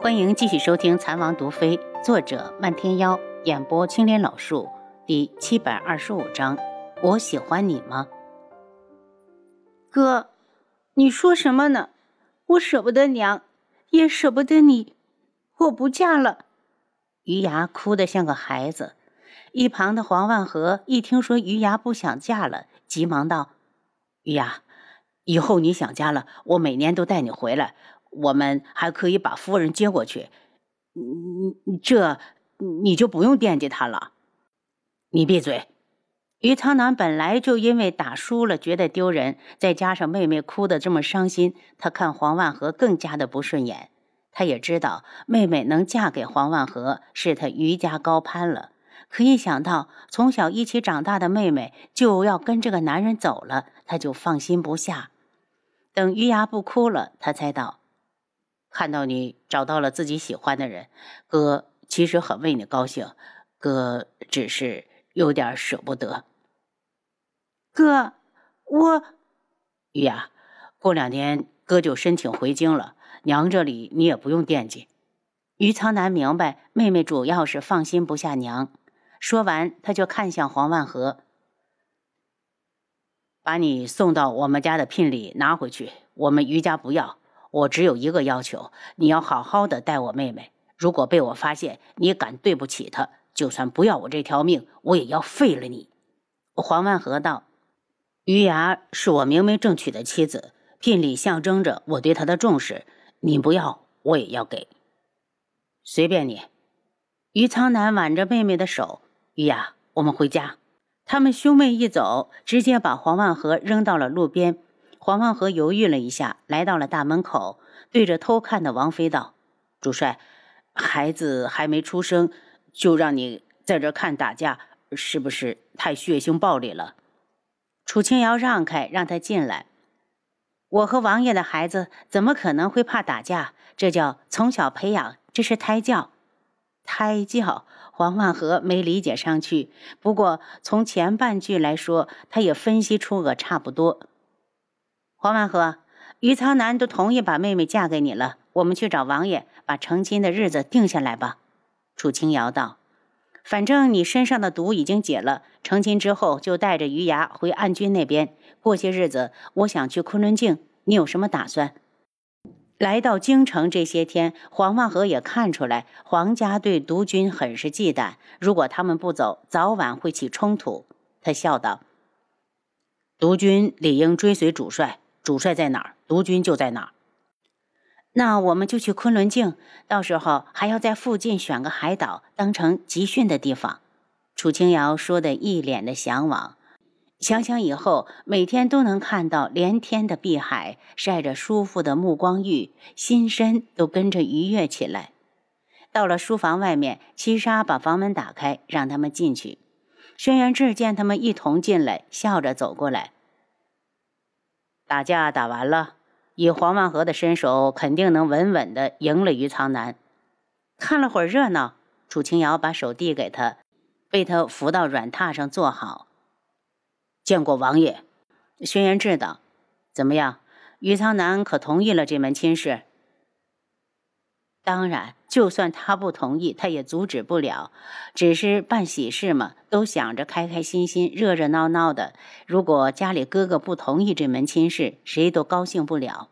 欢迎继续收听《残王毒妃》，作者漫天妖，演播青莲老树，第七百二十五章。我喜欢你吗？哥，你说什么呢？我舍不得娘，也舍不得你，我不嫁了。余牙哭得像个孩子。一旁的黄万和一听说余牙不想嫁了，急忙道：“余牙，以后你想家了，我每年都带你回来。”我们还可以把夫人接过去，你这你就不用惦记他了。你闭嘴！于苍南本来就因为打输了觉得丢人，再加上妹妹哭得这么伤心，他看黄万和更加的不顺眼。他也知道妹妹能嫁给黄万和是他余家高攀了，可一想到从小一起长大的妹妹就要跟这个男人走了，他就放心不下。等余牙不哭了，他才道。看到你找到了自己喜欢的人，哥其实很为你高兴，哥只是有点舍不得。哥，我玉雅，过两天哥就申请回京了，娘这里你也不用惦记。于苍南明白妹妹主要是放心不下娘，说完他就看向黄万和，把你送到我们家的聘礼拿回去，我们余家不要。我只有一个要求，你要好好的待我妹妹。如果被我发现你敢对不起她，就算不要我这条命，我也要废了你。黄万和道：“余牙是我明媒正娶的妻子，聘礼象征着我对她的重视。你不要，我也要给。随便你。”余苍南挽着妹妹的手：“余牙，我们回家。”他们兄妹一走，直接把黄万和扔到了路边。黄万和犹豫了一下，来到了大门口，对着偷看的王妃道：“主帅，孩子还没出生，就让你在这看打架，是不是太血腥暴力了？”楚清瑶让开，让他进来。我和王爷的孩子怎么可能会怕打架？这叫从小培养，这是胎教。胎教？黄万和没理解上去。不过从前半句来说，他也分析出个差不多。黄万和、于苍南都同意把妹妹嫁给你了，我们去找王爷，把成亲的日子定下来吧。楚清瑶道：“反正你身上的毒已经解了，成亲之后就带着余牙回暗军那边过些日子。我想去昆仑镜，你有什么打算？”来到京城这些天，黄万和也看出来黄家对毒军很是忌惮，如果他们不走，早晚会起冲突。他笑道：“毒军理应追随主帅。”主帅在哪儿，督军就在哪儿。那我们就去昆仑镜，到时候还要在附近选个海岛当成集训的地方。楚清瑶说的一脸的向往，想想以后每天都能看到连天的碧海，晒着舒服的目光浴，心身都跟着愉悦起来。到了书房外面，七杀把房门打开，让他们进去。轩辕志见他们一同进来，笑着走过来。打架打完了，以黄万和的身手，肯定能稳稳的赢了于苍南。看了会儿热闹，楚清瑶把手递给他，被他扶到软榻上坐好。见过王爷，轩辕志道：“怎么样，于苍南可同意了这门亲事？”当然，就算他不同意，他也阻止不了。只是办喜事嘛，都想着开开心心、热热闹闹的。如果家里哥哥不同意这门亲事，谁都高兴不了。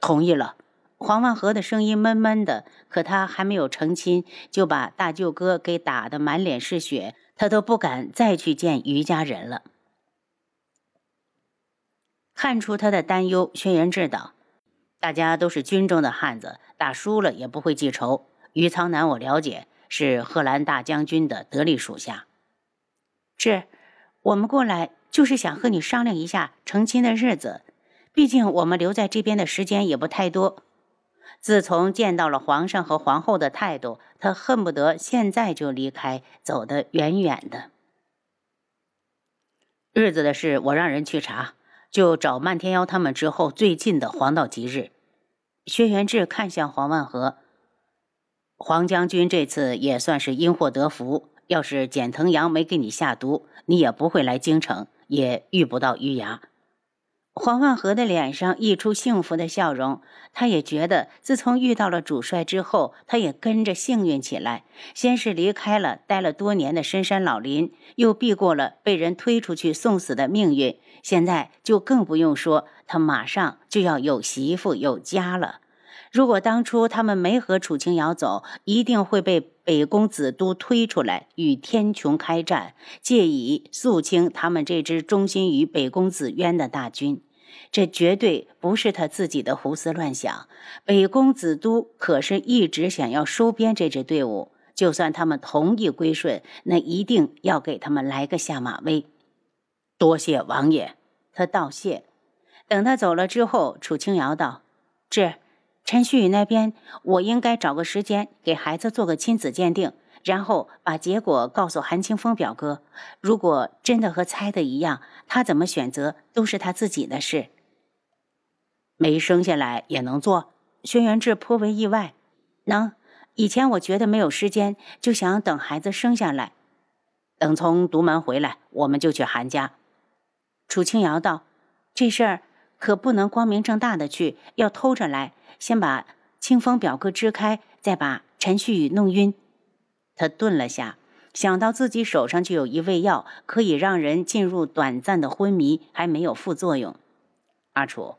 同意了，黄万和的声音闷闷的。可他还没有成亲，就把大舅哥给打得满脸是血，他都不敢再去见于家人了。看出他的担忧，轩辕志道。大家都是军中的汉子，打输了也不会记仇。于苍南，我了解，是贺兰大将军的得力属下。是，我们过来就是想和你商量一下成亲的日子。毕竟我们留在这边的时间也不太多。自从见到了皇上和皇后的态度，他恨不得现在就离开，走得远远的。日子的事，我让人去查。就找漫天妖他们之后最近的黄道吉日。轩辕志看向黄万和，黄将军这次也算是因祸得福。要是简藤阳没给你下毒，你也不会来京城，也遇不到余牙。黄万和的脸上溢出幸福的笑容，他也觉得自从遇到了主帅之后，他也跟着幸运起来。先是离开了待了多年的深山老林，又避过了被人推出去送死的命运，现在就更不用说，他马上就要有媳妇有家了。如果当初他们没和楚清瑶走，一定会被北宫子都推出来与天穹开战，借以肃清他们这支忠心于北宫子渊的大军。这绝对不是他自己的胡思乱想。北宫子都可是一直想要收编这支队伍，就算他们同意归顺，那一定要给他们来个下马威。多谢王爷，他道谢。等他走了之后，楚清瑶道：“这。”陈旭宇那边，我应该找个时间给孩子做个亲子鉴定，然后把结果告诉韩清风表哥。如果真的和猜的一样，他怎么选择都是他自己的事。没生下来也能做？轩辕志颇为意外。能。以前我觉得没有时间，就想等孩子生下来，等从独门回来，我们就去韩家。楚清瑶道：“这事儿可不能光明正大的去，要偷着来。”先把清风表哥支开，再把陈旭宇弄晕。他顿了下，想到自己手上就有一味药，可以让人进入短暂的昏迷，还没有副作用。阿楚，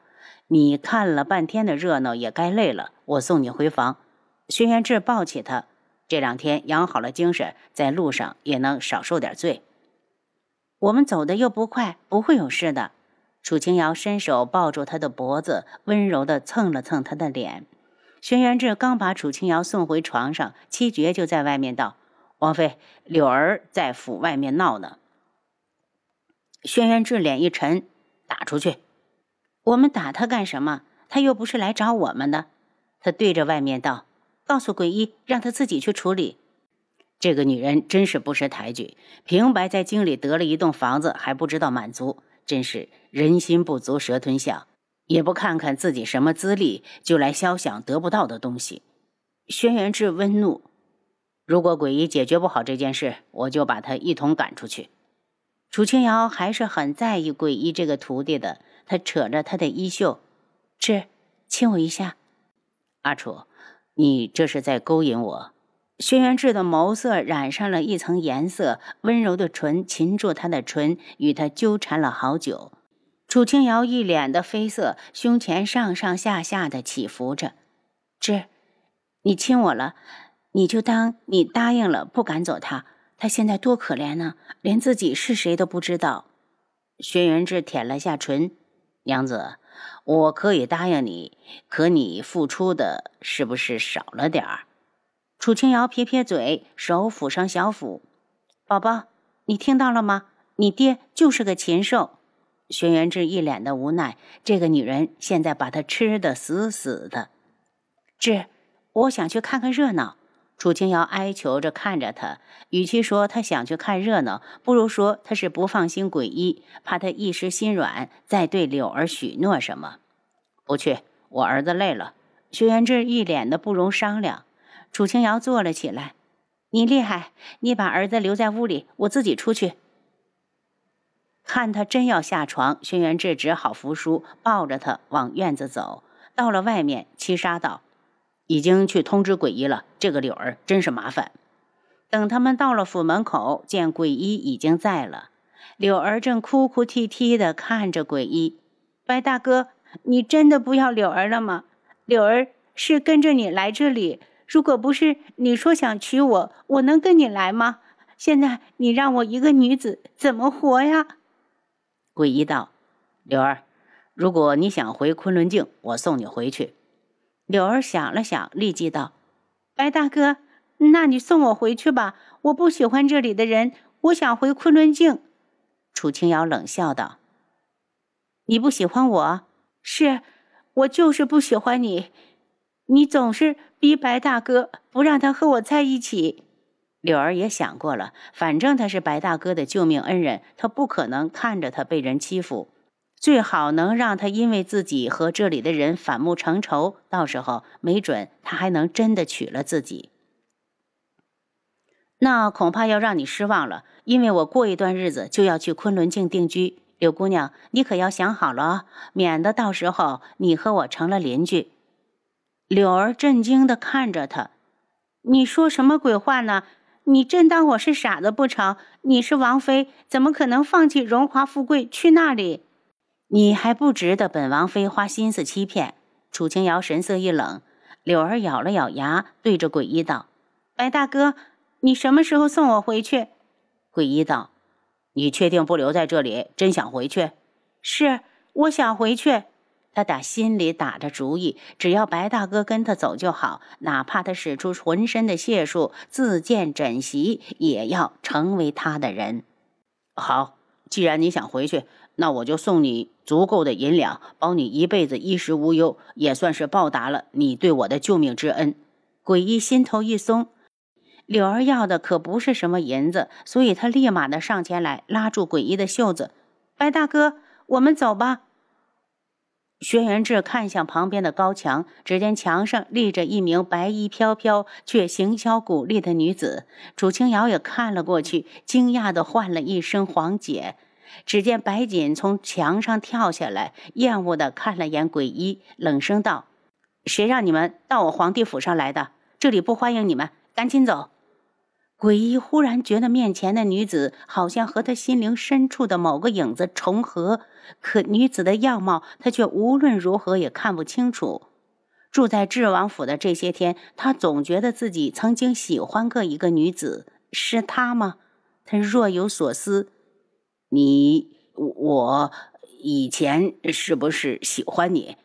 你看了半天的热闹，也该累了，我送你回房。轩辕志抱起他，这两天养好了精神，在路上也能少受点罪。我们走的又不快，不会有事的。楚清瑶伸手抱住他的脖子，温柔地蹭了蹭他的脸。轩辕志刚把楚清瑶送回床上，七绝就在外面道：“王妃，柳儿在府外面闹呢。”轩辕志脸一沉：“打出去！我们打他干什么？他又不是来找我们的。”他对着外面道：“告诉鬼医，让他自己去处理。”这个女人真是不识抬举，平白在京里得了一栋房子，还不知道满足。真是人心不足蛇吞象，也不看看自己什么资历，就来肖想得不到的东西。轩辕志温怒：“如果鬼医解决不好这件事，我就把他一同赶出去。”楚清瑶还是很在意鬼医这个徒弟的，他扯着他的衣袖：“志，亲我一下。”阿楚，你这是在勾引我。轩辕志的眸色染上了一层颜色，温柔的唇擒住他的唇，与他纠缠了好久。楚清瑶一脸的绯色，胸前上上下下的起伏着。志，你亲我了，你就当你答应了，不赶走他。他现在多可怜呢，连自己是谁都不知道。轩辕志舔了下唇，娘子，我可以答应你，可你付出的是不是少了点儿？楚清瑶撇撇嘴，手抚上小腹。宝宝，你听到了吗？你爹就是个禽兽。轩辕志一脸的无奈，这个女人现在把他吃的死死的。志，我想去看看热闹。楚清瑶哀求着看着他，与其说他想去看热闹，不如说他是不放心鬼医，怕他一时心软，再对柳儿许诺什么。不去，我儿子累了。轩辕志一脸的不容商量。楚清瑶坐了起来，你厉害，你把儿子留在屋里，我自己出去。看他真要下床，轩辕志只好服输，抱着他往院子走。到了外面，七杀道：“已经去通知鬼医了，这个柳儿真是麻烦。”等他们到了府门口，见鬼医已经在了，柳儿正哭哭啼啼的看着鬼医：“白大哥，你真的不要柳儿了吗？柳儿是跟着你来这里。”如果不是你说想娶我，我能跟你来吗？现在你让我一个女子怎么活呀？诡异道：“柳儿，如果你想回昆仑镜，我送你回去。”柳儿想了想，立即道：“白大哥，那你送我回去吧。我不喜欢这里的人，我想回昆仑镜。”楚清瑶冷笑道：“你不喜欢我？是，我就是不喜欢你。”你总是逼白大哥不让他和我在一起。柳儿也想过了，反正他是白大哥的救命恩人，他不可能看着他被人欺负，最好能让他因为自己和这里的人反目成仇，到时候没准他还能真的娶了自己。那恐怕要让你失望了，因为我过一段日子就要去昆仑镜定居。柳姑娘，你可要想好了，免得到时候你和我成了邻居。柳儿震惊的看着他：“你说什么鬼话呢？你真当我是傻子不成？你是王妃，怎么可能放弃荣华富贵去那里？你还不值得本王妃花心思欺骗。”楚清瑶神色一冷，柳儿咬了咬牙，对着鬼医道：“白大哥，你什么时候送我回去？”鬼医道。你确定不留在这里？真想回去？是，我想回去。他打心里打着主意，只要白大哥跟他走就好，哪怕他使出浑身的解数自荐枕席，也要成为他的人。好，既然你想回去，那我就送你足够的银两，保你一辈子衣食无忧，也算是报答了你对我的救命之恩。鬼医心头一松。柳儿要的可不是什么银子，所以他立马的上前来拉住鬼医的袖子：“白大哥，我们走吧。”轩辕志看向旁边的高墙，只见墙上立着一名白衣飘飘却行销古丽的女子。楚清瑶也看了过去，惊讶的唤了一声“皇姐”。只见白锦从墙上跳下来，厌恶的看了眼鬼医，冷声道：“谁让你们到我皇帝府上来的？这里不欢迎你们，赶紧走！”鬼医忽然觉得面前的女子好像和他心灵深处的某个影子重合，可女子的样貌他却无论如何也看不清楚。住在智王府的这些天，他总觉得自己曾经喜欢过一个女子，是她吗？他若有所思。你我以前是不是喜欢你？